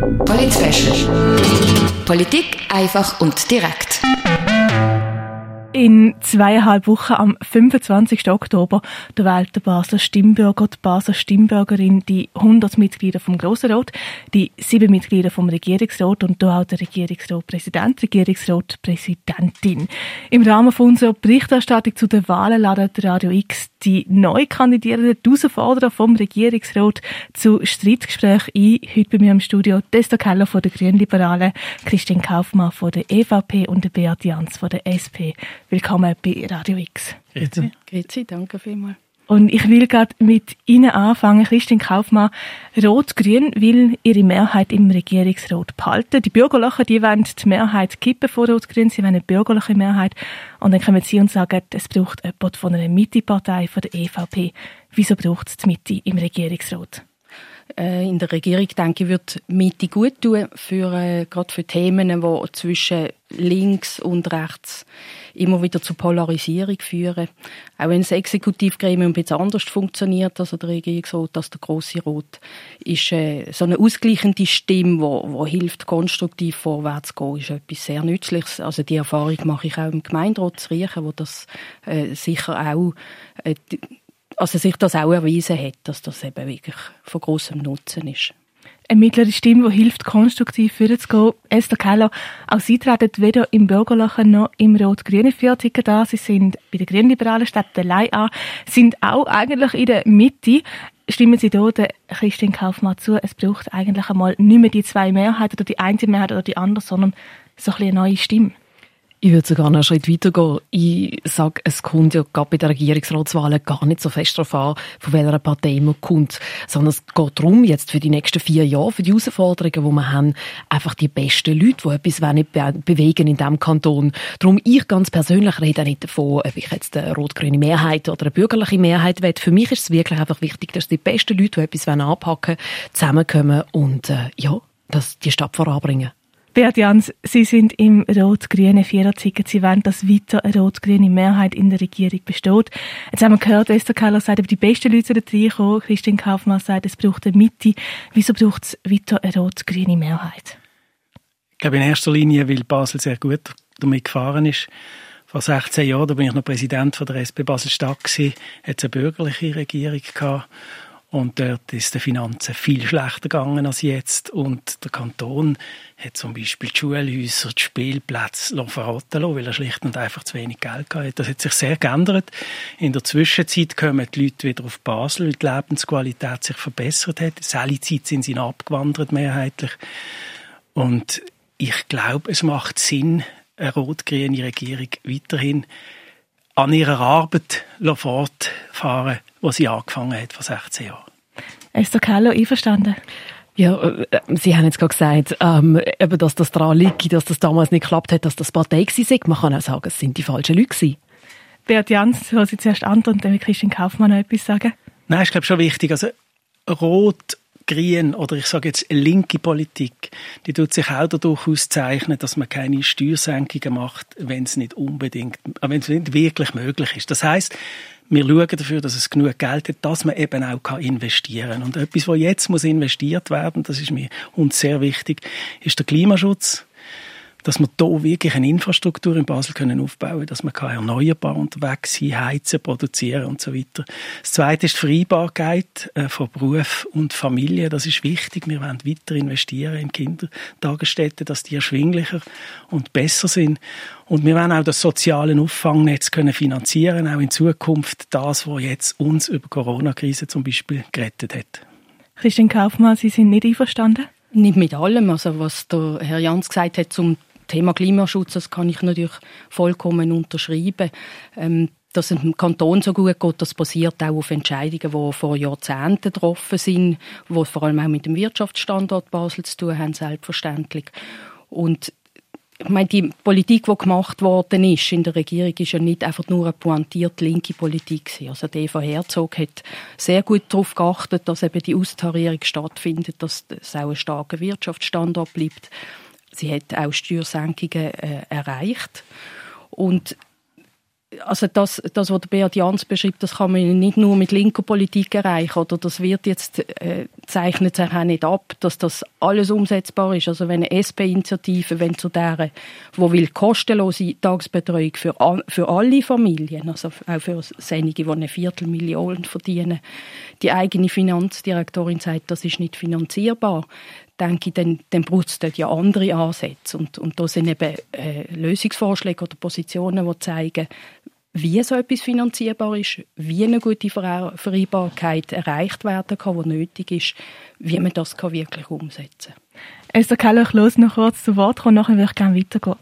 Polit Politik einfach und direkt. In zweieinhalb Wochen am 25. Oktober der wählt der Basler Stimmbürger, die Basler Stimmbürgerin, die 100 Mitglieder vom Grossen Rat, die sieben Mitglieder vom Regierungsrat und da auch der Regierungsratpräsident, Regierungsratpräsidentin. Im Rahmen von unserer Berichterstattung zu den Wahlen ladet Radio X die neu kandidierenden Herausforderer vom Regierungsrat zu Streitgesprächen ein. Heute bei mir im Studio Testa Keller von der Grünliberalen, Christian Kaufmann von der EVP und der Beat Jans von der SP. Willkommen bei Radio X. Grüezi. Grüezi, danke vielmals. Und ich will gerade mit Ihnen anfangen. Christian Kaufmann, Rot-Grün will ihre Mehrheit im Regierungsrat behalten. Die Bürgerlichen, die wollen die Mehrheit kippen von Rot-Grün. Sie wollen eine bürgerliche Mehrheit. Und dann kommen Sie und sagen, es braucht jemand von einer Mitte-Partei, von der EVP. Wieso braucht es die Mitte im Regierungsrat? Äh, in der Regierung, denke ich, wird Mitte gut tun, für, äh, gerade für Themen, die zwischen links und rechts immer wieder zu Polarisierung führen. Auch wenn das Exekutivgremium ein bisschen anders funktioniert, also der Regierungsrat, als der große Rot, ist äh, so eine ausgleichende Stimme, wo, wo hilft, konstruktiv vorwärts zu gehen, ist etwas sehr Nützliches. Also die Erfahrung mache ich auch im Gemeinderat zu Riechen, wo das äh, sicher auch äh, also sich das auch erwiesen hat, dass das eben wirklich von großem Nutzen ist. Eine mittlere Stimme, die hilft, konstruktiv vorzugehen. Esther Keller, auch Sie treten weder im Bürgerlichen noch im rot-grünen Viertiger da. Sie sind bei den Grünliberalen statt der Lei an, sind auch eigentlich in der Mitte. Stimmen Sie dort Christian Kaufmann zu, es braucht eigentlich einmal nicht mehr die zwei Mehrheiten oder die eine Mehrheit oder die andere, sondern so ein eine neue Stimme. Ich würde sogar noch einen Schritt weiter gehen. Ich sage, es kommt ja gerade bei den Regierungsratswahlen gar nicht so fest darauf an, von welcher Partei man kommt, sondern es geht darum, jetzt für die nächsten vier Jahre, für die Herausforderungen, die wir haben, einfach die besten Leute, die etwas be bewegen in diesem Kanton. Darum, ich ganz persönlich rede nicht davon, ob ich jetzt eine rot-grüne Mehrheit oder eine bürgerliche Mehrheit will. Für mich ist es wirklich einfach wichtig, dass die besten Leute, die etwas anpacken wollen, zusammenkommen und äh, ja, dass die Stadt voranbringen. Beat Jans, Sie sind im rot-grünen Viererzeichen. Sie wollen, dass weiter eine rot-grüne Mehrheit in der Regierung besteht. Jetzt haben wir gehört, Esther Keller sagt, die besten Leute sind reinkommen. Christian Kaufmann sagt, es braucht eine Mitte. Wieso braucht es weiter eine rot-grüne Mehrheit? Ich glaube in erster Linie, weil Basel sehr gut damit gefahren ist. Vor 16 Jahren, da bin ich noch Präsident von der SP Basel-Stadt hat es eine bürgerliche Regierung gehabt. Und dort ist die Finanzen viel schlechter gegangen als jetzt. Und der Kanton hat zum Beispiel die Schulhäuser, die Spielplätze verraten lassen, weil er schlicht und einfach zu wenig Geld hatte. Das hat sich sehr geändert. In der Zwischenzeit kommen die Leute wieder auf Basel, weil die Lebensqualität sich verbessert hat. In Zeit sind sie abgewandert, mehrheitlich. Und ich glaube, es macht Sinn, eine rot-grüne Regierung weiterhin an ihrer Arbeit fortfahren, die sie angefangen hat vor 16 Jahren. Esther Keller, einverstanden? Ja, äh, Sie haben jetzt gerade gesagt, ähm, eben, dass das daran liegt, dass das damals nicht geklappt hat, dass das Partei war. Man kann auch sagen, es sind die falschen Leute gewesen. Beat Jans, hören Sie zuerst an und dann will Christian Kaufmann noch etwas sagen. Nein, ich glaube schon wichtig. Also, Rot grün oder ich sage jetzt linke Politik, die tut sich auch dadurch auszeichnen, dass man keine Steuersenkungen macht, wenn es nicht unbedingt, äh, wenn es nicht wirklich möglich ist. Das heißt, wir schauen dafür, dass es genug Geld hat, dass man eben auch investieren kann. Und etwas, was jetzt muss investiert werden, das ist mir uns sehr wichtig, ist der Klimaschutz dass wir hier wirklich eine Infrastruktur in Basel können aufbauen können, dass man erneuerbar unterwegs sein, heizen, produzieren und so weiter. Das Zweite ist die Vereinbarkeit äh, von Beruf und Familie. Das ist wichtig. Wir wollen weiter investieren in Kindertagesstätten, dass die erschwinglicher und besser sind. Und wir wollen auch das soziale Auffangnetz können finanzieren, auch in Zukunft das, was jetzt uns über Corona-Krise zum Beispiel gerettet hat. Christian Kaufmann, Sie sind nicht einverstanden? Nicht mit allem. Also was der Herr Jans gesagt hat zum Thema Klimaschutz, das kann ich natürlich vollkommen unterschreiben. Ähm, dass es dem Kanton so gut geht, das basiert auch auf Entscheidungen, die vor Jahrzehnten getroffen sind, die vor allem auch mit dem Wirtschaftsstandort Basel zu tun haben, selbstverständlich. Und ich meine, die Politik, die gemacht worden ist in der Regierung, ist ja nicht einfach nur eine pointierte linke Politik Also die Eva Herzog hat sehr gut darauf geachtet, dass eben die Austarierung stattfindet, dass es auch ein starker Wirtschaftsstandort bleibt. Sie hat auch Steuersenkungen äh, erreicht. Und also das, das, was der Beat Jans beschreibt, das kann man nicht nur mit linker Politik erreichen, oder das wird jetzt, äh, zeichnet sich auch nicht ab, dass das alles umsetzbar ist. Also wenn eine SP-Initiative, wenn zu deren, wo will kostenlose Tagesbetreuung für, für alle Familien, also auch für Senige, die eine Viertelmillion verdienen, die eigene Finanzdirektorin sagt, das ist nicht finanzierbar, denke ich, dann, dann braucht es dort ja andere Ansätze. Und, und da sind eben äh, Lösungsvorschläge oder Positionen, die zeigen, wie so etwas finanzierbar ist, wie eine gute Vereinbarkeit erreicht werden kann, die nötig ist, wie man das kann wirklich umsetzen kann. Esther Keller, ich los noch kurz zu Wort kommen, nachher würde ich gerne weitergehen.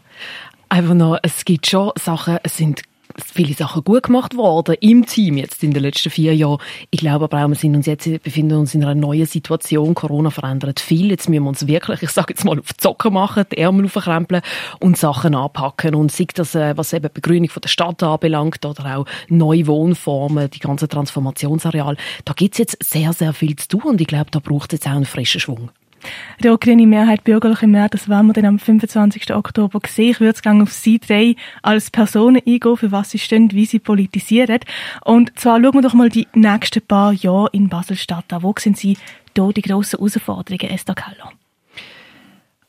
Einfach noch, es gibt schon Sachen, es sind viele Sachen gut gemacht worden im Team jetzt in den letzten vier Jahren. Ich glaube aber auch, wir sind uns jetzt, befinden uns in einer neuen Situation. Corona verändert viel. Jetzt müssen wir uns wirklich, ich sage jetzt mal, auf die Zocken machen, die Ärmel aufkrempeln und Sachen anpacken. Und sei das, äh, was eben die Begrünung von der Stadt anbelangt oder auch neue Wohnformen, die ganzen Transformationsareale, da gibt's jetzt sehr, sehr viel zu tun und ich glaube, da braucht es jetzt auch einen frischen Schwung. Ja, grüne Mehrheit, bürgerliche Mehrheit, das werden wir dann am 25. Oktober sehen. Ich würde gerne auf Sie drei als Personen eingehen, für was Sie stehen, wie Sie politisieren. Und zwar schauen wir doch mal die nächsten paar Jahre in Basel-Stadt an. Wo sind Sie da die grossen Herausforderungen, Esther Keller?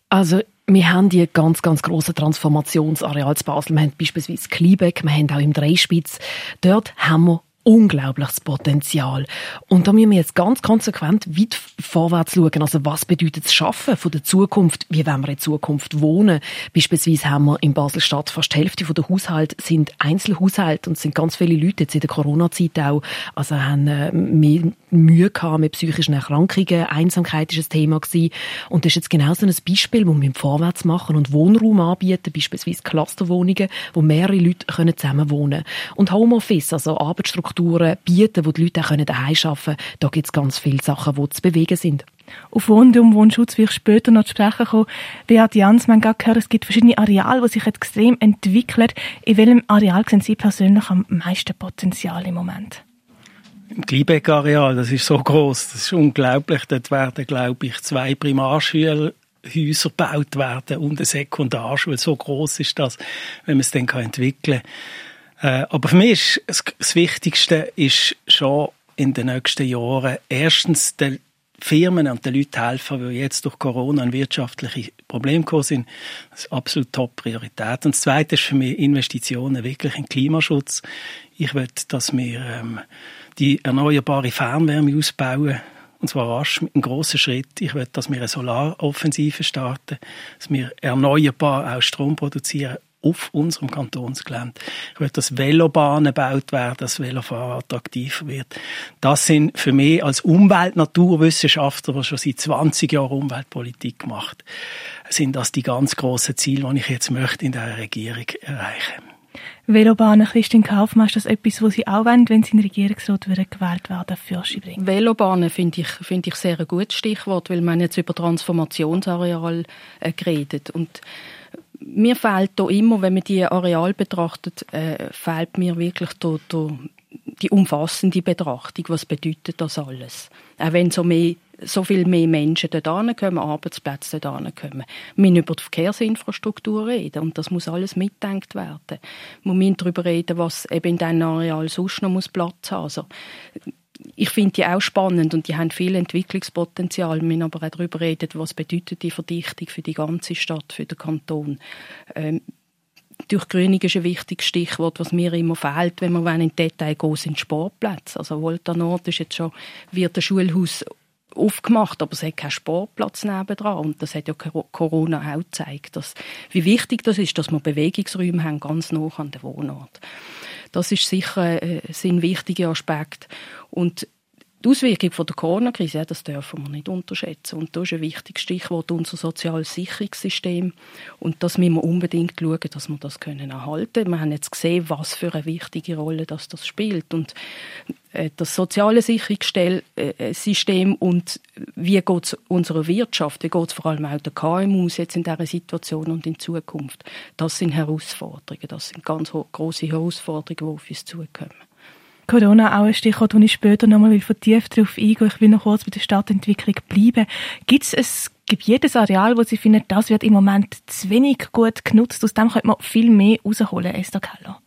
Also, wir haben die ganz, ganz grossen Transformationsareale zu Basel. Wir haben beispielsweise Kliebeck, wir haben auch im Dreispitz. Dort haben wir unglaubliches Potenzial. Und da müssen wir jetzt ganz konsequent weit vorwärts schauen. Also was bedeutet das Schaffen von der Zukunft? Wie wollen wir in Zukunft wohnen? Beispielsweise haben wir in Basel-Stadt fast die Hälfte der Haushalte sind Einzelhaushalte und sind ganz viele Leute jetzt in der Corona-Zeit auch, also haben äh, mehr Mühe gehabt mit psychischen Erkrankungen. Einsamkeit ist ein Thema gewesen. Und das ist jetzt genau so ein Beispiel, wo wir vorwärts machen und Wohnraum anbieten, beispielsweise Clusterwohnungen, wo mehrere Leute können zusammen wohnen Und Homeoffice, also Arbeitsstruktur Strukturen bieten, wo die Leute auch daheim arbeiten können. Da gibt es ganz viele Sachen, die zu bewegen sind. Auf Wohnraum, Wohnschutz will ich später noch zu sprechen kommen. Beat Jans, man hat gehört, es gibt verschiedene Areale, die sich extrem entwickeln. In welchem Areal sehen Sie persönlich am meisten Potenzial im Moment? Im Gliebeck-Areal, das ist so groß, das ist unglaublich. Dort werden, glaube ich, zwei Primarschüler Häuser gebaut werden und eine Sekundarschule. So groß ist das, wenn man es dann entwickeln kann. Äh, aber für mich ist das Wichtigste ist schon in den nächsten Jahren erstens den Firmen und den Leuten helfen, die jetzt durch Corona ein wirtschaftliche Probleme gekommen sind. Das ist absolut Top-Priorität. Und das Zweite ist für mich Investitionen wirklich in Klimaschutz. Ich will, dass wir ähm, die erneuerbare Fernwärme ausbauen und zwar rasch mit einem grossen Schritt. Ich will, dass wir eine Solaroffensive starten, dass wir erneuerbar auch Strom produzieren auf unserem Kantonsgelände. Ich will, dass Velobahnen gebaut werden, dass Velofahren attraktiver wird. Das sind für mich als Umwelt-Naturwissenschaftler, der schon seit 20 Jahren Umweltpolitik macht, sind das die ganz grossen Ziele, die ich jetzt möchte in der Regierung erreichen. Velobahnen, Christine Kaufmann, ist das etwas, was Sie auch wollen, wenn Sie in den Regierungsrat gewählt werden, für bringen? Velobahnen finde ich, finde ich sehr ein gutes Stichwort, weil man jetzt über Transformationsareal äh, geredet und mir fehlt da immer, wenn man die Areal betrachtet, äh, fehlt mir wirklich da, da die umfassende Betrachtung. Was bedeutet das alles? Auch wenn so mehr so viel mehr Menschen dort kommen, Arbeitsplätze dort kommen. Wir müssen über die Verkehrsinfrastruktur reden und das muss alles mitdenkt werden. Wir müssen darüber reden, was eben in diesem Areal sonst noch Platz haben muss. Also, ich finde die auch spannend und die haben viel Entwicklungspotenzial. Wir müssen aber auch darüber reden, was bedeutet die Verdichtung für die ganze Stadt, für den Kanton. Ähm, Durchgrünung ist ein wichtiges Stichwort, was mir immer fehlt, wenn wir in Detail gehen, sind Sportplätze. Also Volta Nord ist jetzt schon, wird ein Schulhaus aufgemacht, aber es hat keinen Sportplatz nebendran. Und das hat ja Corona auch gezeigt, dass, wie wichtig das ist, dass wir Bewegungsräume haben, ganz nah an den Wohnort. Das ist sicher äh, ein wichtiger Aspekt. Und die Auswirkung von der Corona-Krise, das dürfen wir nicht unterschätzen. Und da ist ein wichtiges Stichwort unser soziales Sicherungssystem. Und das müssen wir unbedingt schauen, dass wir das können erhalten können. Wir haben jetzt gesehen, was für eine wichtige Rolle das, das spielt. Und äh, das soziale Sicherungssystem und wie geht es unserer Wirtschaft, wie geht es vor allem auch der KMUs jetzt in dieser Situation und in Zukunft. Das sind Herausforderungen, das sind ganz große Herausforderungen, die auf uns zukommen. Corona auch ein Stichwort, wo ich später nochmal vertieft darauf eingehen Ich will noch kurz bei der Stadtentwicklung bleiben. Gibt es ein Gebiet, ein Areal, wo Sie finden, das wird im Moment zu wenig gut genutzt? Aus dem könnte man viel mehr rausholen, Esther Keller.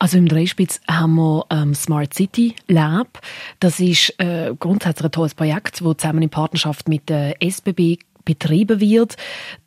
Also im Dreispitz haben wir ähm, Smart City Lab. Das ist äh, grundsätzlich ein tolles Projekt, das zusammen in Partnerschaft mit der SBB betrieben wird.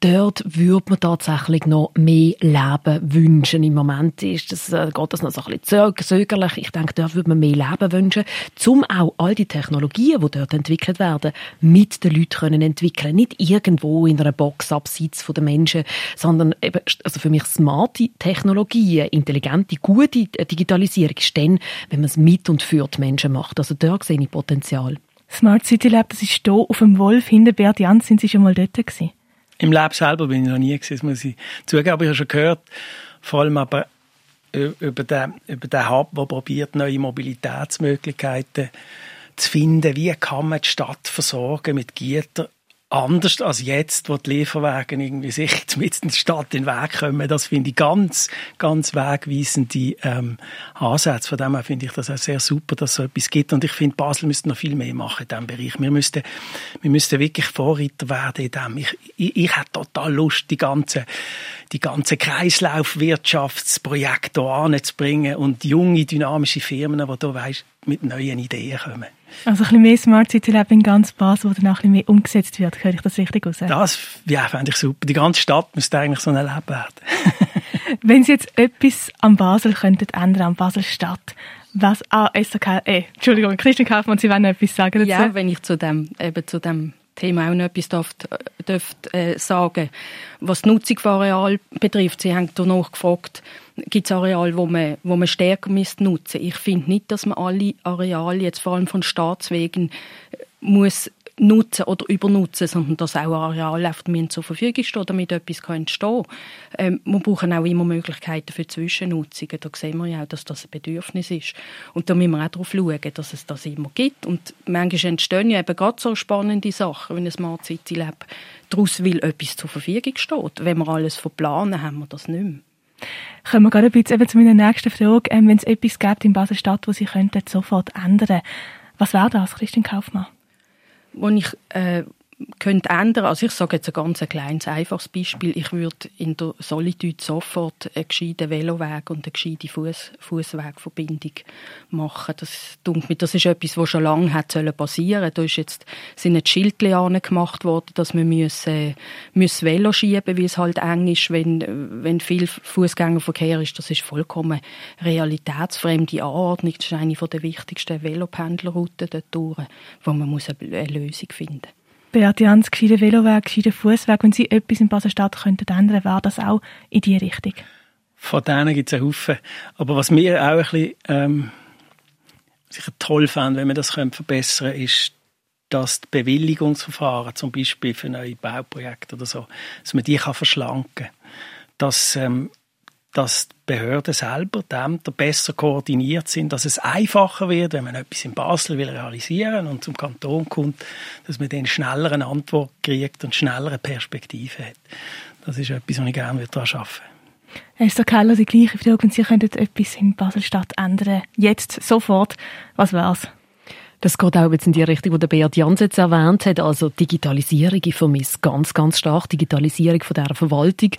Dort würde man tatsächlich noch mehr Leben wünschen. Im Moment ist das, äh, geht das noch so ein bisschen zögerlich. Ich denke, dort würde man mehr Leben wünschen, um auch all die Technologien, die dort entwickelt werden, mit den Leuten können entwickeln. Nicht irgendwo in einer Box abseits von den Menschen, sondern eben, also für mich smarte Technologien, intelligente, gute Digitalisierung ist dann, wenn man es mit und für die Menschen macht. Also dort sehe ich Potenzial. Smart City Lab, das ist hier auf dem Wolf hinter Bert Jans. Sind Sie schon mal dort gewesen? Im Lab selber bin ich noch nie gewesen, das muss ich zugeben. Aber ich habe schon gehört, vor allem aber über den, über den Hub, der probiert, neue Mobilitätsmöglichkeiten zu finden. Wie kann man die Stadt versorgen mit Gietern anders als jetzt, wo die Lieferwagen irgendwie sich mit die Stadt in den Weg kommen. Das finde ich ganz, ganz wegweisende ähm, Ansätze. Von dem her finde ich das auch sehr super, dass es so etwas gibt. Und ich finde, Basel müsste noch viel mehr machen in diesem Bereich. Wir müssten, wir müssten wirklich Vorreiter werden in dem. Ich, ich, ich hätte total Lust, die ganze, die ganze Kreislaufwirtschaftsprojekte hier anzubringen und junge, dynamische Firmen, die hier, weißt, mit neuen Ideen kommen. Also ein bisschen mehr Smart City Lab in ganz Basel, wo dann auch ein bisschen mehr umgesetzt wird. Höre ich das richtig aus? Das ja, fände ich super. Die ganze Stadt müsste eigentlich so ein Lab werden. Wenn Sie jetzt etwas an Basel könnten ändern, an Basel-Stadt, was, ah, SRK, eh, Entschuldigung, Christian Kaufmann, Sie wollen etwas sagen dazu? Ja, wenn ich zu dem, eben zu dem Thema auch noch etwas dürft, dürft, äh, sagen. Was die Nutzung von Areal betrifft, Sie haben danach gefragt, gibt es Areale, wo man, wo man stärker nutzen müsste. Ich finde nicht, dass man alle Areale, jetzt vor allem von Staatswegen, muss nutzen oder übernutzen, sondern dass auch Areale auf zur Verfügung stehen, damit etwas entstehen kann. Ähm, wir brauchen auch immer Möglichkeiten für Zwischennutzungen. Da sehen wir ja auch, dass das ein Bedürfnis ist. Und da müssen wir auch darauf schauen, dass es das immer gibt. Und manchmal entstehen ja eben gerade so spannende Sachen, wenn ein Smart City Lab daraus will, etwas zur Verfügung steht. Wenn wir alles verplanen, haben wir das nicht mehr. Kommen wir gerade ein bisschen zu meiner nächsten Frage. Ähm, wenn es etwas gibt in Basel-Stadt, das Sie könnten sofort ändern, was wäre das, Christian Kaufmann? Wo ich äh, könnte ändern. Also ich sage jetzt ein ganz kleines, einfaches Beispiel. Ich würde in der Solitude sofort einen gescheiten Veloweg und eine gescheite Fuß, Fußwegverbindung machen. Das, mir, das ist etwas, was schon lange hat passieren sollen. Da ist jetzt, sind jetzt Schildchen gemacht worden, dass man müssen, müssen Velo schieben, weil es halt eng ist, wenn, wenn viel Fußgängerverkehr ist. Das ist vollkommen realitätsfremde Anordnung. Das ist eine der wichtigsten Velopendlerrouten dort durch, wo man muss eine Lösung finden muss. Beate Jans, gescheiter Veloweg, gescheiter Fußweg. Wenn Sie etwas in Basel-Stadt könnten wäre das auch in diese Richtung? Von denen gibt es einen Haufen. Aber was mir auch ein bisschen ähm, toll fände, wenn wir das verbessern können, ist, dass die Bewilligungsverfahren, zum Beispiel für neue Bauprojekte oder so, dass man die kann verschlanken kann. Dass ähm, dass die Behörden selber, die Ämter besser koordiniert sind, dass es einfacher wird, wenn man etwas in Basel will realisieren und zum Kanton kommt, dass man dann schneller eine Antwort kriegt und schneller eine Perspektive hat. Das ist etwas, was ich gerne daran arbeiten würde. Esther Keller, die gleiche Frage, Sie könnten etwas in Basel-Stadt ändern, jetzt, sofort, was wäre es? Das geht auch jetzt in die Richtung, die Beat Jans jetzt erwähnt hat. Also Digitalisierung, ich vermisse ganz, ganz stark Digitalisierung von dieser Verwaltung.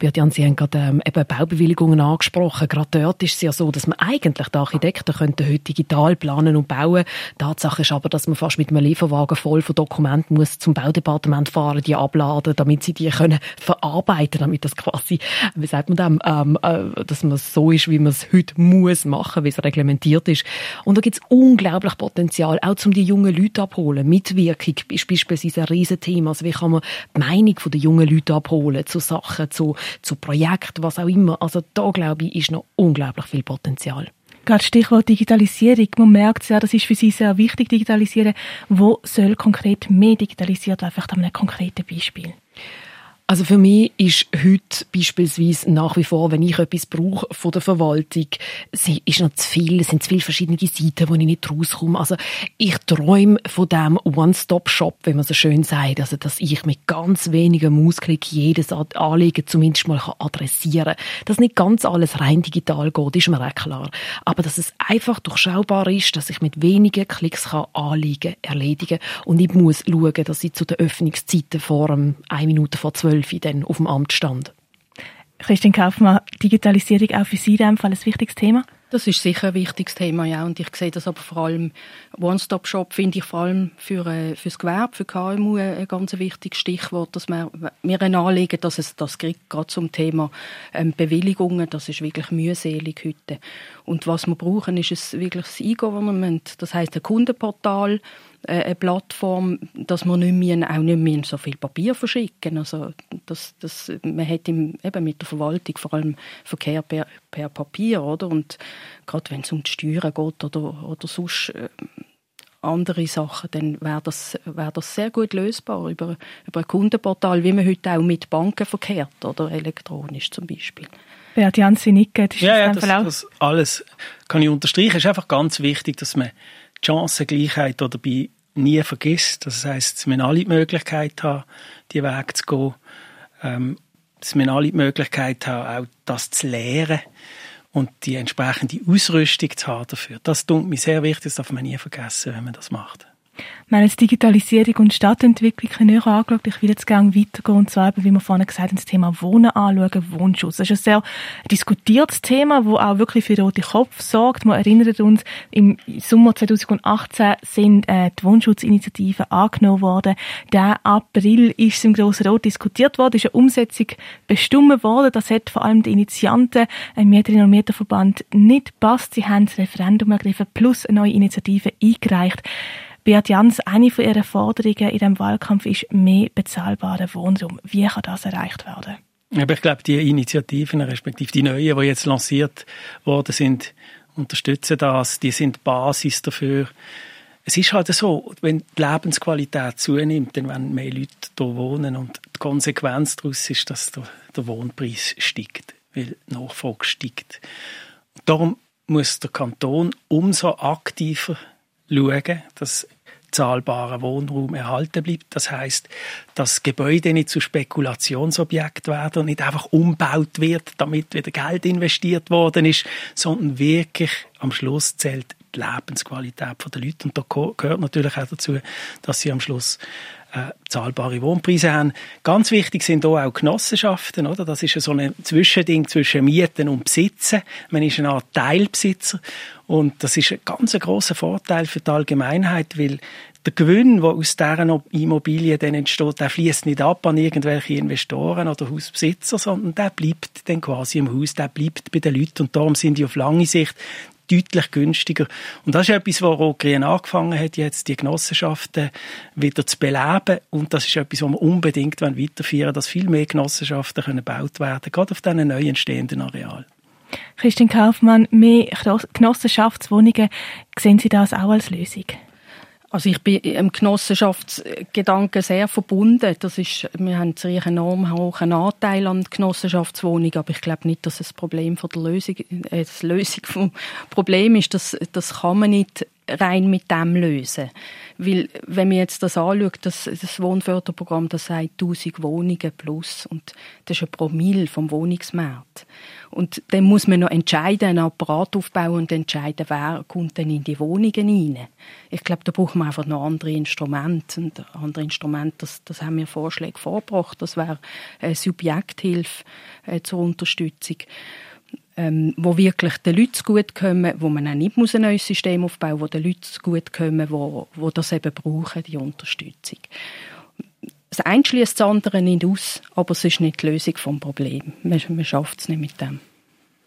Beat Jans, Sie haben gerade ähm, eben Baubewilligungen angesprochen. Gerade dort ist es ja so, dass man eigentlich, die Architekten könnten heute digital planen und bauen. Tatsache ist aber, dass man fast mit einem Lieferwagen voll von Dokumenten muss zum Baudepartement fahren, die abladen, damit sie die können verarbeiten, damit das quasi, wie sagt man dem, ähm, äh, dass man so ist, wie man es heute muss machen, wie es reglementiert ist. Und da gibt es unglaublich Potenzial Potenzial, auch um die jungen Leute abholen. Mitwirkung ist beispielsweise ein Riesenthema. Also wie kann man die Meinung der jungen Leute abholen zu Sachen, zu, zu Projekten, was auch immer. Also da, glaube ich, ist noch unglaublich viel Potenzial. Gerade Stichwort Digitalisierung. Man merkt es ja, das ist für Sie sehr wichtig, digitalisieren. Wo soll konkret mehr digitalisiert werden? Einfach an einem konkreten Beispiel. Also für mich ist heute beispielsweise nach wie vor, wenn ich etwas brauche von der Verwaltung, ist noch zu viel, es sind zu viele verschiedene Seiten, wo ich nicht rauskomme. Also ich träume von dem One-Stop-Shop, wenn man so schön sagt, also dass ich mit ganz wenigen Mausklick jedes Anliegen zumindest mal adressieren kann. Dass nicht ganz alles rein digital geht, ist mir auch klar. Aber dass es einfach durchschaubar ist, dass ich mit wenigen Klicks Anliegen erledigen kann und ich muss schauen, dass ich zu den Öffnungszeiten vor einem, eine Minute vor zwölf 2012 dann auf dem Amt stand. Christian Kaufmann, Digitalisierung auch für Sie in diesem Fall ein wichtiges Thema? Das ist sicher ein wichtiges Thema, ja. Und ich sehe das aber vor allem, One-Stop-Shop finde ich vor allem für, äh, das Gewerbe, für KMU ein ganz wichtiges Stichwort, dass wir, wir anlegen, dass es das gibt, gerade zum Thema ähm, Bewilligungen, das ist wirklich mühselig heute. Und was wir brauchen, ist es wirklich das E-Government, das heißt ein Kundenportal, äh, eine Plattform, dass wir nicht mehr, auch nicht mehr so viel Papier verschicken. Also das, das, man hat im, eben mit der Verwaltung vor allem Verkehr per, per Papier, oder? Und gerade wenn es um die Steuern geht oder, oder sonst äh, andere Sachen, dann wäre das, wär das sehr gut lösbar über, über ein Kundenportal, wie man heute auch mit Banken verkehrt oder elektronisch zum Beispiel. Beat Jansi nickt. Ja, ja das, das alles kann ich unterstreichen. Es ist einfach ganz wichtig, dass man Chancengleichheit dabei nie vergisst. Das heisst, dass wir alle die Möglichkeit haben, die Weg zu gehen. Ähm, dass wir alle die Möglichkeit haben, auch das zu lernen und die entsprechende Ausrüstung zu haben dafür. Das tut mir sehr wichtig, das darf man nie vergessen, wenn man das macht. Wir haben jetzt Digitalisierung und Stadtentwicklung näher angeschaut. Ich will jetzt gerne weitergehen und zwar, eben, wie wir vorhin gesagt haben, das Thema Wohnen anschauen, Wohnschutz. Das ist ein sehr diskutiertes Thema, das auch wirklich für rote Kopf sorgt. Wir erinnern uns, im Sommer 2018 sind äh, die Wohnschutzinitiativen angenommen worden. Der April ist im Grossen Rot diskutiert worden, ist eine Umsetzung bestimmt worden. Das hat vor allem die Initianten, ein Mieterinnen und Mieterverband, nicht passt. Sie haben das Referendum ergriffen plus eine neue Initiative eingereicht. Beat Jans, eine von ihren Forderungen in diesem Wahlkampf ist mehr bezahlbarer Wohnraum. Wie kann das erreicht werden? Aber ich glaube, die Initiativen, respektive die neuen, die jetzt lanciert worden sind, unterstützen das. Die sind Basis dafür. Es ist halt so, wenn die Lebensqualität zunimmt, dann werden mehr Leute hier wohnen und die Konsequenz daraus ist, dass der, der Wohnpreis steigt, weil die Nachfrage steigt. Darum muss der Kanton umso aktiver schauen, dass zahlbarer Wohnraum erhalten bleibt. Das heißt, dass Gebäude nicht zu Spekulationsobjekt werden und nicht einfach umbaut wird, damit wieder Geld investiert worden ist, sondern wirklich am Schluss zählt die Lebensqualität der Leute. Und da gehört natürlich auch dazu, dass sie am Schluss äh, zahlbare Wohnpreise haben. Ganz wichtig sind auch Genossenschaften, oder? Das ist so ein Zwischending zwischen Mieten und Besitzen. Man ist eine Art Teilbesitzer und das ist ein ganz großer Vorteil für die Allgemeinheit, weil der Gewinn, der aus dieser Immobilie dann entsteht, der fließt nicht ab an irgendwelche Investoren oder Hausbesitzer, sondern der bleibt dann quasi im Haus, der bleibt bei den Leuten und darum sind die auf lange Sicht deutlich günstiger. Und das ist etwas, wo Rotgrün angefangen hat, jetzt die Genossenschaften wieder zu beleben. Und das ist etwas, was wir unbedingt weiterführen wollen, dass viel mehr Genossenschaften können gebaut werden, gerade auf diesen neu entstehenden Arealen. Christian Kaufmann, mehr Genossenschaftswohnungen, sehen Sie das auch als Lösung? Also ich bin im Genossenschaftsgedanken sehr verbunden. Das ist, wir haben einen enorm hohen Anteil an Genossenschaftswohnungen, aber ich glaube nicht, dass es das Problem von der Lösung, äh, das Lösung vom Problem ist. Das, das kann man nicht rein mit dem lösen. Weil, wenn man jetzt das anschaut, das, das Wohnförderprogramm, das sagt 1000 Wohnungen plus und das ist ein Promille vom Wohnungsmarkt. Und dann muss man noch entscheiden, einen Apparat aufbauen und entscheiden, wer kommt denn in die Wohnungen rein. Ich glaube, da braucht man einfach noch andere Instrumente. Und andere Instrumente, das, das haben wir Vorschläge vorgebracht. Das wäre eine Subjekthilfe äh, zur Unterstützung ähm, wo wirklich den Leuten gut kommen, wo man auch nicht ein neues System aufbauen muss, wo den Leuten gut kommen, wo, wo das eben brauchen, die Unterstützung. Das eine schließt das andere nicht aus, aber es ist nicht die Lösung des Problems. Man, man schafft es nicht mit dem.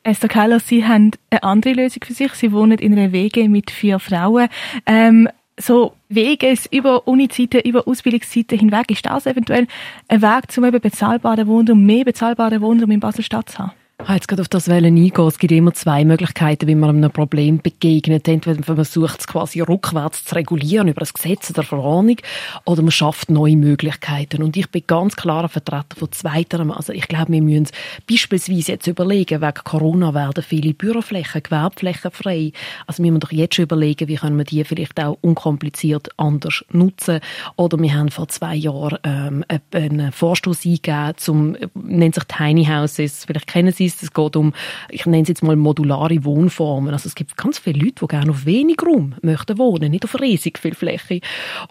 Esther Keller, Sie haben eine andere Lösung für sich. Sie wohnen in einer WG mit vier Frauen. Ähm, so Wege über Unizeiten, über Ausbildungszeiten hinweg, ist das eventuell ein Weg, um eben bezahlbaren Wohnraum, mehr bezahlbaren Wohnraum in Basel-Stadt zu haben? Ich habe jetzt gerade auf das Wellen eingehen. Es gibt immer zwei Möglichkeiten, wie man einem Problem begegnet. Entweder man versucht es quasi rückwärts zu regulieren über das Gesetz oder Verordnung oder man schafft neue Möglichkeiten. Und ich bin ganz klarer Vertreter von zweiterem. Also ich glaube, wir müssen beispielsweise jetzt überlegen, wegen Corona werden viele Büroflächen, Gewerbflächen frei. Also wir müssen doch jetzt schon überlegen, wie können wir die vielleicht auch unkompliziert anders nutzen. Oder wir haben vor zwei Jahren ähm, einen Vorstoß eingegeben zum, nennt sich Tiny Houses, vielleicht kennen Sie etwas. Es geht um, ich nenne es jetzt mal modulare Wohnformen. Also es gibt ganz viele Leute, die gerne auf wenig Raum möchten wohnen, nicht auf riesig viel Fläche.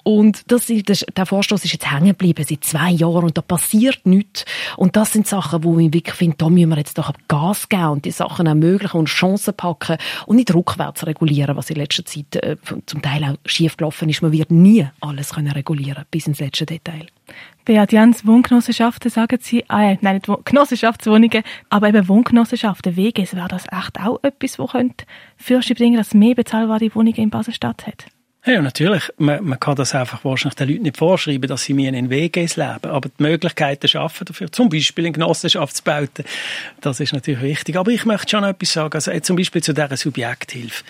Und das, das, der Vorstoß ist jetzt hängen geblieben seit zwei Jahren und da passiert nichts. Und das sind Sachen, wo ich wirklich finde, da müssen wir jetzt doch Gas geben und die Sachen ermöglichen und Chancen packen und nicht rückwärts regulieren, was in letzter Zeit äh, zum Teil auch schief gelaufen ist. Man wird nie alles können regulieren, bis ins letzte Detail. Beat Jans, Wohngenossenschaften, sagen Sie, ah, nein, nicht Genossenschaftswohnungen, aber eben Wohngenossenschaften, WGs, wäre das echt auch etwas, wo könnte Fürste bringen, dass mehr bezahlbare Wohnungen in Basel-Stadt hat? Ja, natürlich. Man, man, kann das einfach wahrscheinlich den Leuten nicht vorschreiben, dass sie mir in WGs leben. Aber die Möglichkeiten schaffen dafür, zum Beispiel in Genossenschaftsbauten, das ist natürlich wichtig. Aber ich möchte schon etwas sagen, also zum Beispiel zu dieser Subjekthilfe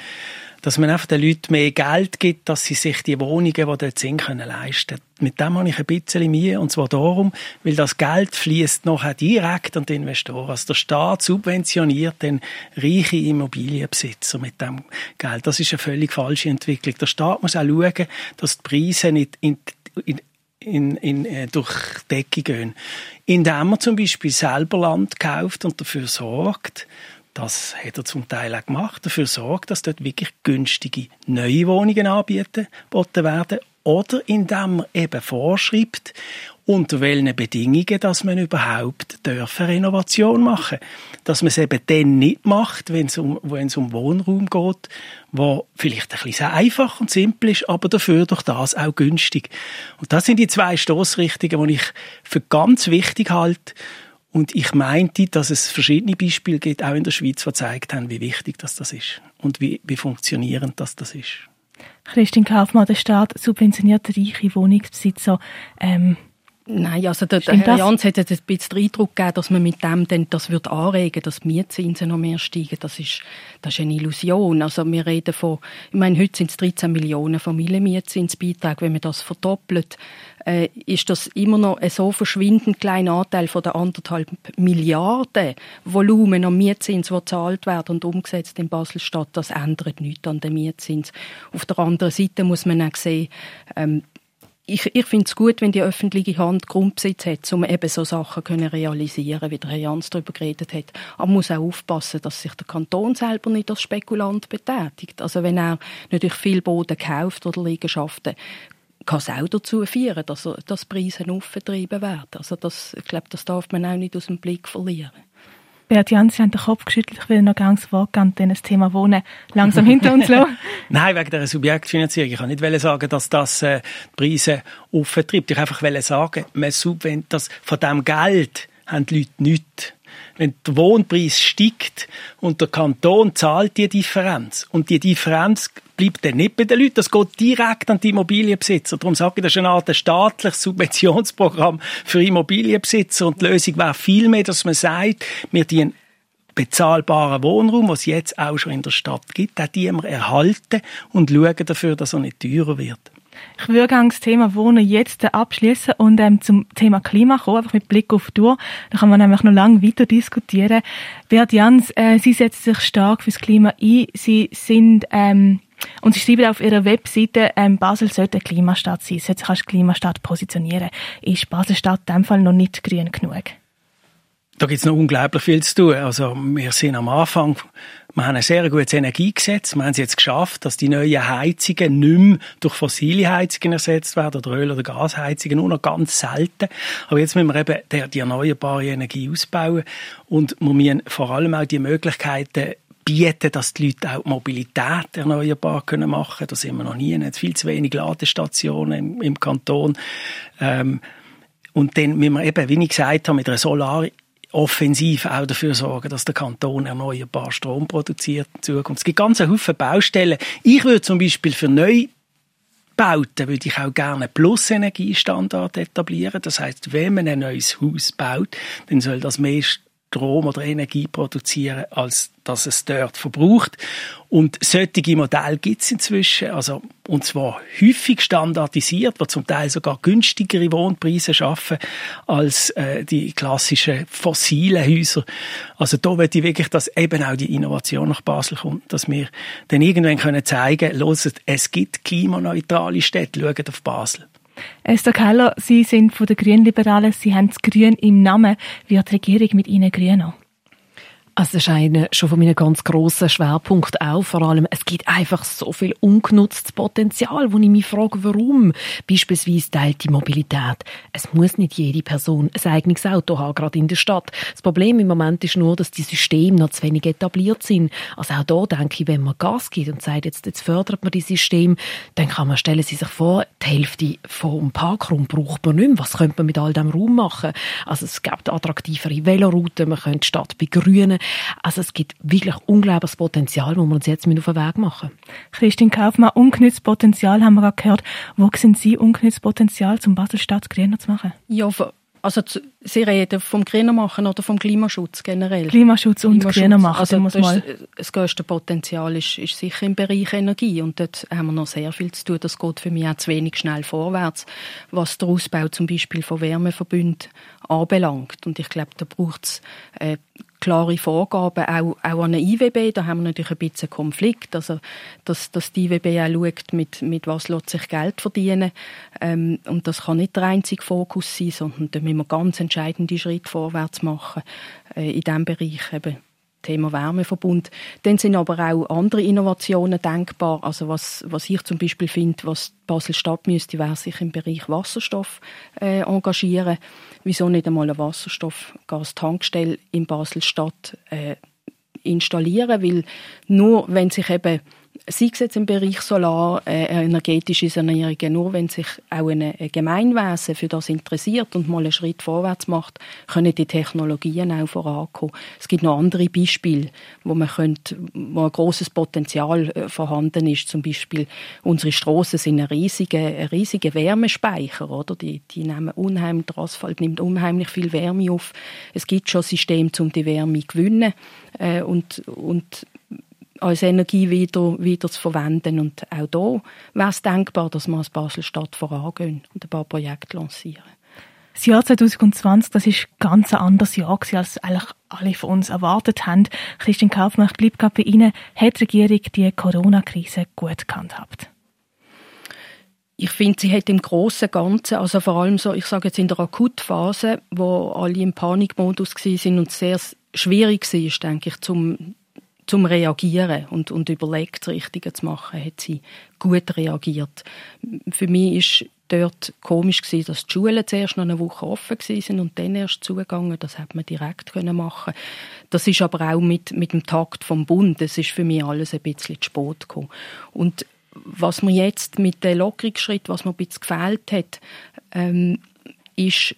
dass man einfach den Leuten mehr Geld gibt, dass sie sich die Wohnungen, die dort sind, können leisten können. Mit dem habe ich ein bisschen Mühe, und zwar darum, weil das Geld fließt nachher direkt an die Investoren. Also der Staat subventioniert den reiche Immobilienbesitzer mit dem Geld. Das ist eine völlig falsche Entwicklung. Der Staat muss auch schauen, dass die Preise nicht in, in in, in, äh, durch die Decke gehen. Indem man zum Beispiel selber Land kauft und dafür sorgt, das hat er zum Teil auch gemacht, dafür sorgt, dass dort wirklich günstige neue Wohnungen angeboten werden oder indem er eben vorschreibt, unter welchen Bedingungen, dass man überhaupt dürfen Renovation machen Dass man es eben dann nicht macht, wenn es um, wenn es um Wohnraum geht, wo vielleicht ein bisschen einfach und simpel ist, aber dafür durch das auch günstig. Und das sind die zwei Stoßrichtungen, die ich für ganz wichtig halte und ich meinte, dass es verschiedene Beispiele gibt, auch in der Schweiz, die gezeigt haben, wie wichtig das, das ist und wie, wie funktionierend das, das ist. Christine Kaufmann, der Staat subventioniert reiche Wohnungsbesitzer. Ähm, Nein, also der, der Herr Jans hat jetzt ein bisschen den Eindruck gegeben, dass man mit dem dann das wird anregen, dass die Mietzinsen noch mehr steigen. Das ist, das ist eine Illusion. Also wir reden von, ich meine, heute sind es 13 Millionen Familienmietzinsbeiträge. Wenn man das verdoppelt, äh, ist das immer noch ein so verschwindend kleiner Anteil von der anderthalb Milliarden Volumen an Mietzins, die gezahlt werden und umgesetzt in Basel-Stadt. Das ändert nichts an den Mietzins. Auf der anderen Seite muss man auch sehen, ähm, ich, ich finde es gut, wenn die öffentliche Hand Grundbesitz hat, um eben so Sachen können realisieren, wie der Herr Jans darüber geredet hat. Aber man muss auch aufpassen, dass sich der Kanton selber nicht als Spekulant betätigt. Also wenn er natürlich viel Boden kauft oder Liegenschaften, kann es auch dazu führen, dass, dass Preise aufgetrieben werden. Also das, ich glaube, das darf man auch nicht aus dem Blick verlieren. Beat Jans, Sie haben den Kopf geschüttelt. Ich will noch ganz Wort geben, das Thema Wohnen langsam hinter uns lassen. Nein, wegen der Subjektfinanzierung. Ich kann nicht sagen, dass das äh, die Preise auftreibt. Ich einfach sagen, man subvent das, von dem Geld haben die Leute nichts wenn der Wohnpreis steigt und der Kanton zahlt die Differenz und die Differenz bleibt dann nicht bei den Leuten, das geht direkt an die Immobilienbesitzer. Darum sage ich, das ist eine Art staatliches Subventionsprogramm für Immobilienbesitzer und die Lösung wäre vielmehr, dass man sagt, wir die bezahlbaren Wohnraum, was jetzt auch schon in der Stadt gibt, auch die wir erhalten und schauen dafür, dass er nicht teurer wird. Ich würde gerne das Thema Wohnen jetzt abschließen und ähm, zum Thema Klima kommen, einfach mit Blick auf die Tour. Da kann man nämlich noch lange weiter diskutieren. Bert Jans, äh, Sie setzen sich stark fürs Klima ein. Sie sind ähm, und sie schreiben auf ihrer Webseite, ähm, Basel sollte eine Klimastadt sein, sollte sich als Klimastadt positionieren. Ist Basel-Stadt in dem Fall noch nicht grün genug? Da gibt es noch unglaublich viel zu tun. Also wir sind am Anfang, wir haben ein sehr gutes Energiegesetz. Wir haben es jetzt geschafft, dass die neuen Heizungen nicht mehr durch fossile Heizungen ersetzt werden, oder Öl- oder Gasheizungen, nur noch ganz selten. Aber jetzt müssen wir eben die erneuerbare Energie ausbauen und wir müssen vor allem auch die Möglichkeiten bieten, dass die Leute auch die Mobilität erneuerbar können machen können. Da sind wir noch nie. Es viel zu wenig Ladestationen im, im Kanton. Ähm, und dann müssen wir eben, wie ich gesagt habe, mit einer Solar offensiv auch dafür sorgen, dass der Kanton erneuerbar Strom produziert in Zukunft. Es gibt ganz viele Baustellen. Ich würde zum Beispiel für Neubauten würde ich auch gerne Plus-Energiestandard etablieren. Das heißt, wenn man ein neues Haus baut, dann soll das mehr Strom oder Energie produzieren, als dass es dort verbraucht. Und solche Modelle gibt es inzwischen, also, und zwar häufig standardisiert, die zum Teil sogar günstigere Wohnpreise schaffen als äh, die klassischen fossilen Häuser. Also da würde ich wirklich, dass eben auch die Innovation nach Basel kommt, dass wir dann irgendwann können zeigen können, es gibt klimaneutrale Städte, schaut auf Basel. Esther Keller, Sie sind von den Grünliberalen, Sie haben das Grün im Namen. Wird die Regierung mit Ihnen grüner? Also das ist einer schon von meinen ganz grossen Schwerpunkten auch. Vor allem, es gibt einfach so viel ungenutztes Potenzial, wo ich mich frage, warum. Beispielsweise teilte Mobilität. Es muss nicht jede Person ein eigenes Auto haben, gerade in der Stadt. Das Problem im Moment ist nur, dass die Systeme noch zu wenig etabliert sind. Also auch da denke ich, wenn man Gas gibt und sagt, jetzt, jetzt fördert man die Systeme, dann kann man, stellen Sie sich vor, die Hälfte vom Parkraum braucht man nicht mehr. Was könnte man mit all dem Raum machen? Also es gibt attraktivere Velorouten, man könnte die Stadt begrünen. Also es gibt wirklich unglaubliches Potenzial, wo wir uns jetzt auf den Weg machen Christine Kaufmann, ungenütztes Potenzial haben wir gerade gehört. Wo sind Sie ungenütztes Potenzial, um Basel-Stadt grüner zu machen? Ja, also Sie reden vom Grüner machen oder vom Klimaschutz generell? Klimaschutz und Klimaschutz. grüner machen. Also muss mal. das größte Potenzial ist, ist sicher im Bereich Energie und dort haben wir noch sehr viel zu tun. Das geht für mich auch zu wenig schnell vorwärts, was der Ausbau zum Beispiel von Wärmeverbünden anbelangt. Und ich glaube, da braucht es äh, klare Vorgaben auch, auch an der IWB. Da haben wir natürlich ein bisschen Konflikt. Also, dass, dass die IWB auch schaut, mit, mit was lässt sich Geld verdienen. Ähm, und das kann nicht der einzige Fokus sein, sondern da müssen wir ganz entscheidende Schritte vorwärts machen äh, in diesem Bereich eben Thema Wärmeverbund. Dann sind aber auch andere Innovationen denkbar. Also was, was ich zum Beispiel finde, was Basel-Stadt müsste, wäre sich im Bereich Wasserstoff äh, engagieren. Wieso nicht einmal eine Wasserstoffgastankstelle in Basel-Stadt äh, installieren? Weil nur wenn sich eben sei es jetzt im Bereich Solar, äh, energetische Sanierung, nur wenn sich auch ein Gemeinwesen für das interessiert und mal einen Schritt vorwärts macht, können die Technologien auch vorankommen. Es gibt noch andere Beispiele, wo man könnte, wo ein großes Potenzial äh, vorhanden ist. Zum Beispiel unsere Straßen sind ein riesiger, riesiger Wärmespeicher, oder? Die, die nehmen unheimlich, der Asphalt nimmt unheimlich viel Wärme auf. Es gibt schon Systeme, um die Wärme zu gewinnen äh, und, und als Energie wieder, wieder zu verwenden. Und auch da wäre es denkbar, dass wir als Basel-Stadt vorangehen und ein paar Projekte lancieren. Das Jahr 2020, das ist ganz ein anderes Jahr gewesen, als eigentlich alle von uns erwartet haben. Christian Kaufmann, ich bleibe gerade bei Ihnen. Hat die Regierung die Corona-Krise gut gehandhabt? Ich finde, sie hat im Großen und Ganzen, also vor allem so, ich sage jetzt in der Akutphase, wo alle im Panikmodus sind und sehr schwierig war, denke ich, zum zum Reagieren und, und überlegt, das Richtige zu machen, hat sie gut reagiert. Für mich ist dort komisch gewesen, dass die Schulen zuerst noch eine Woche offen sind und dann erst zugegangen. Das hat man direkt können machen. Das ist aber auch mit, mit dem Takt vom Bund. Das ist für mich alles ein bisschen zu spät gekommen. Und was mir jetzt mit dem Lockerungsschritt, was mir ein bisschen gefehlt hat, ähm, ist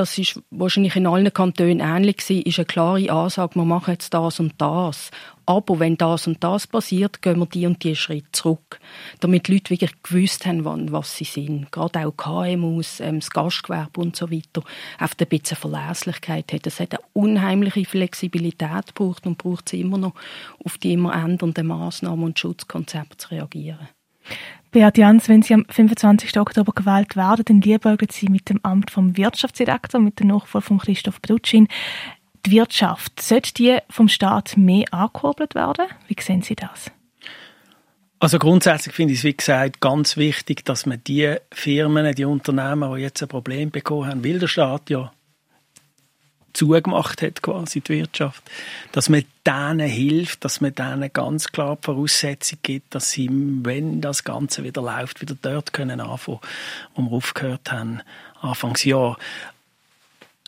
das ist wahrscheinlich in allen Kantonen ähnlich gewesen, ist eine klare Ansage, wir machen jetzt das und das. Aber wenn das und das passiert, gehen wir die und die Schritte zurück. Damit die Leute wirklich gewusst haben, wann, was sie sind. Gerade auch KMUs, ähm, das Gastgewerbe und so weiter. Auf ein bisschen Verlässlichkeit hat. Es hat eine unheimliche Flexibilität gebraucht und braucht es immer noch, auf die immer ändernden Massnahmen und Schutzkonzepte zu reagieren. Beat Jans, wenn Sie am 25. Oktober gewählt werden, dann liebäugeln Sie mit dem Amt vom Wirtschaftsdirektor, mit der Nachfolge von Christoph Brutschin. Die Wirtschaft, sollte die vom Staat mehr angekurbelt werden? Wie sehen Sie das? Also grundsätzlich finde ich es, wie gesagt, ganz wichtig, dass man die Firmen, die Unternehmen, die jetzt ein Problem bekommen haben, weil der Staat ja zugemacht hat, quasi die Wirtschaft, dass man denen hilft, dass man denen ganz klar die Voraussetzung gibt, dass sie, wenn das Ganze wieder läuft, wieder dort können anfangen, wo wir aufgehört haben, Anfangsjahr.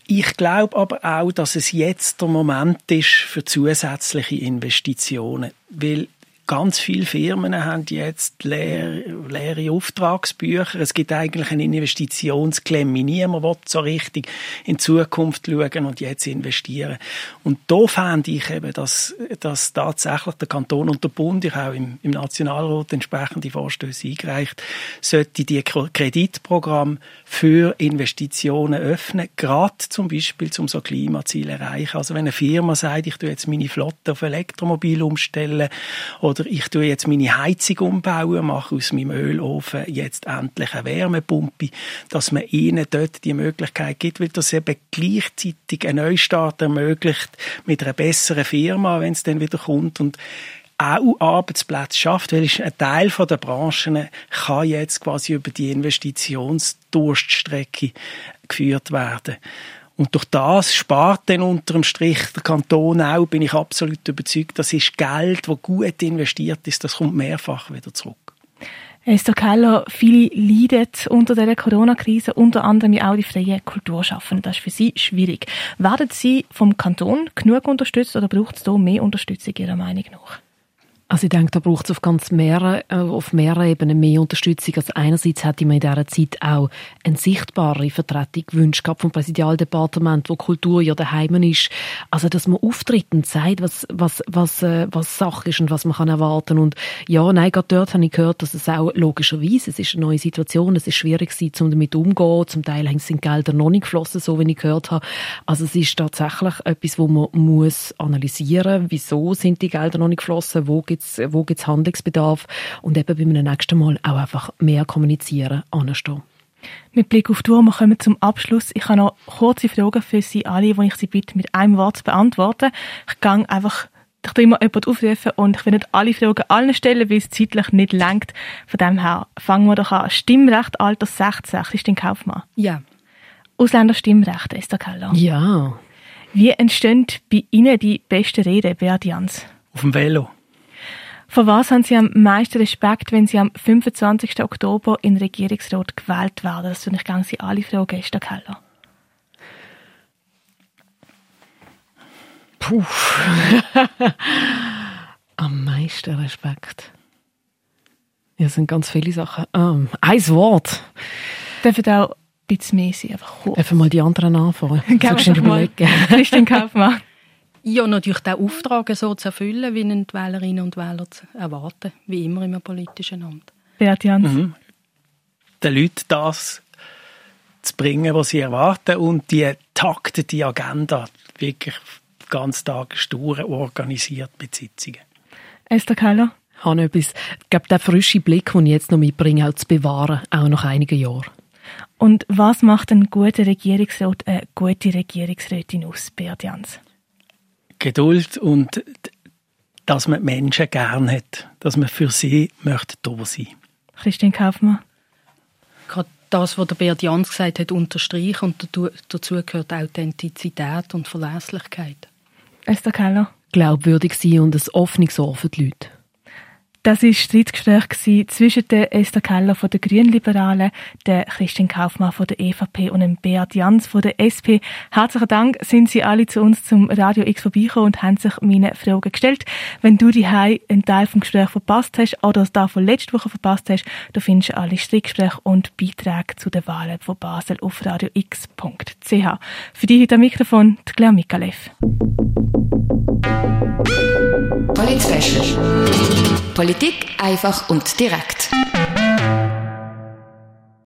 Ich glaube aber auch, dass es jetzt der Moment ist für zusätzliche Investitionen, weil Ganz viele Firmen haben jetzt leere, leere Auftragsbücher. Es gibt eigentlich eine Investitionsklemme. Niemand will so richtig in Zukunft schauen und jetzt investieren. Und da fände ich eben, dass, dass tatsächlich der Kanton und der Bund, ich auch im, im Nationalrat entsprechende Vorstöße eingereicht, sollte die Kreditprogramm für Investitionen öffnen, gerade zum Beispiel zum so Klimaziele erreichen. Also wenn eine Firma sagt, ich tue jetzt meine Flotte auf Elektromobil umstellen oder ich tue jetzt meine Heizung umbauen, mache aus meinem Ölofen jetzt endlich eine Wärmepumpe, dass man ihnen dort die Möglichkeit gibt, weil das eben gleichzeitig einen Neustart ermöglicht mit einer besseren Firma, wenn es dann wieder kommt und auch Arbeitsplätze schafft, weil ein Teil der Branchen kann jetzt quasi über die Investitionsdurststrecke geführt werden. Und durch das spart dann unter dem Strich der Kanton auch, bin ich absolut überzeugt, das ist Geld, das gut investiert ist, das kommt mehrfach wieder zurück. Esther Keller, viele leiden unter der Corona-Krise, unter anderem auch die freien Kulturschaffenden. Das ist für Sie schwierig. Werden Sie vom Kanton genug unterstützt oder braucht es da mehr Unterstützung Ihrer Meinung nach? Also ich denke, da braucht es auf ganz mehreren, äh, auf mehreren Ebenen mehr Unterstützung. Also einerseits hätte man in dieser Zeit auch eine sichtbare Vertretung gewünscht vom Präsidialdepartement, wo Kultur ja daheim ist. Also dass man auftritt und sagt, was, was, was, äh, was Sache ist und was man kann erwarten Und ja, nein, gerade dort habe ich gehört, dass es auch logischerweise, es ist eine neue Situation, es ist schwierig gewesen, um damit umzugehen. Zum Teil sind Gelder noch nicht geflossen, so wie ich gehört habe. Also es ist tatsächlich etwas, wo man muss analysieren, wieso sind die Gelder noch nicht geflossen, wo gibt gibt's, wo gibt's Handlungsbedarf und eben beim nächsten Mal auch einfach mehr kommunizieren, anstehen. Mit Blick auf die Uhr, wir kommen zum Abschluss. Ich habe noch kurze Fragen für Sie alle, die ich Sie bitte, mit einem Wort zu beantworten. Ich gehe einfach ich tue immer jemanden aufrufen und ich will nicht alle Fragen allen stellen, weil es zeitlich nicht lenkt. Von dem her fangen wir doch an. Stimmrecht, Alter 16, Christine Kaufmann. Ja. Ausländerstimmrecht, Esther Keller. Ja. Wie entstehen bei Ihnen die besten Reden, Beat Jans? Auf dem Velo. Von was haben Sie am meisten Respekt, wenn Sie am 25. Oktober in den Regierungsrat gewählt werden? Das würde ich gerne Sie alle fragen, Esther Keller. Puh. am meisten Respekt. Ja, es sind ganz viele Sachen. Um, ein Wort. Dürfen auch ein bisschen mehr sein, einfach kurz. Einfach mal die anderen anfangen. Geben mal. Christian Kaufmann. Ja, natürlich den Auftrag so zu erfüllen, wie ihn die Wählerinnen und Wähler erwarten, wie immer im politischen Amt. Beat Jans. Mhm. Den Leuten das zu bringen, was sie erwarten und die Takte, die Agenda wirklich ganz Tag stur organisiert mit Sitzungen. Esther Keller? Ich habe etwas, ich glaube, den frischen Blick, den ich jetzt noch mitbringe, auch zu bewahren, auch nach einigen Jahren. Und was macht ein guter Regierungsrat, eine gute Regierungsrätin aus, Beat Jans? Geduld und dass man Menschen gern hat, dass man für sie möchte da sein. Christine Kaufmann. Gerade das, was der Beat Jans gesagt hat, unterstreichen und dazu gehört Authentizität und Verlässlichkeit. Esther Keller. Glaubwürdig sein und ein offenes Ohr für die Leute. Das war ein Streitgespräch zwischen der Esther Keller von der Grünliberalen, der Christian Kaufmann von der EVP und dem Beat Jans von der SP. Herzlichen Dank, sind Sie alle zu uns zum Radio X vorbeigekommen und haben sich meine Fragen gestellt. Wenn du die einen Teil vom Gespräch verpasst hast oder das von letzte Woche verpasst hast, du findest alle Streitgespräche und Beiträge zu den Wahlen von Basel auf radiox.ch. Für dich heute am Mikrofon, Claire Mikalev. Polit Politik einfach und direkt.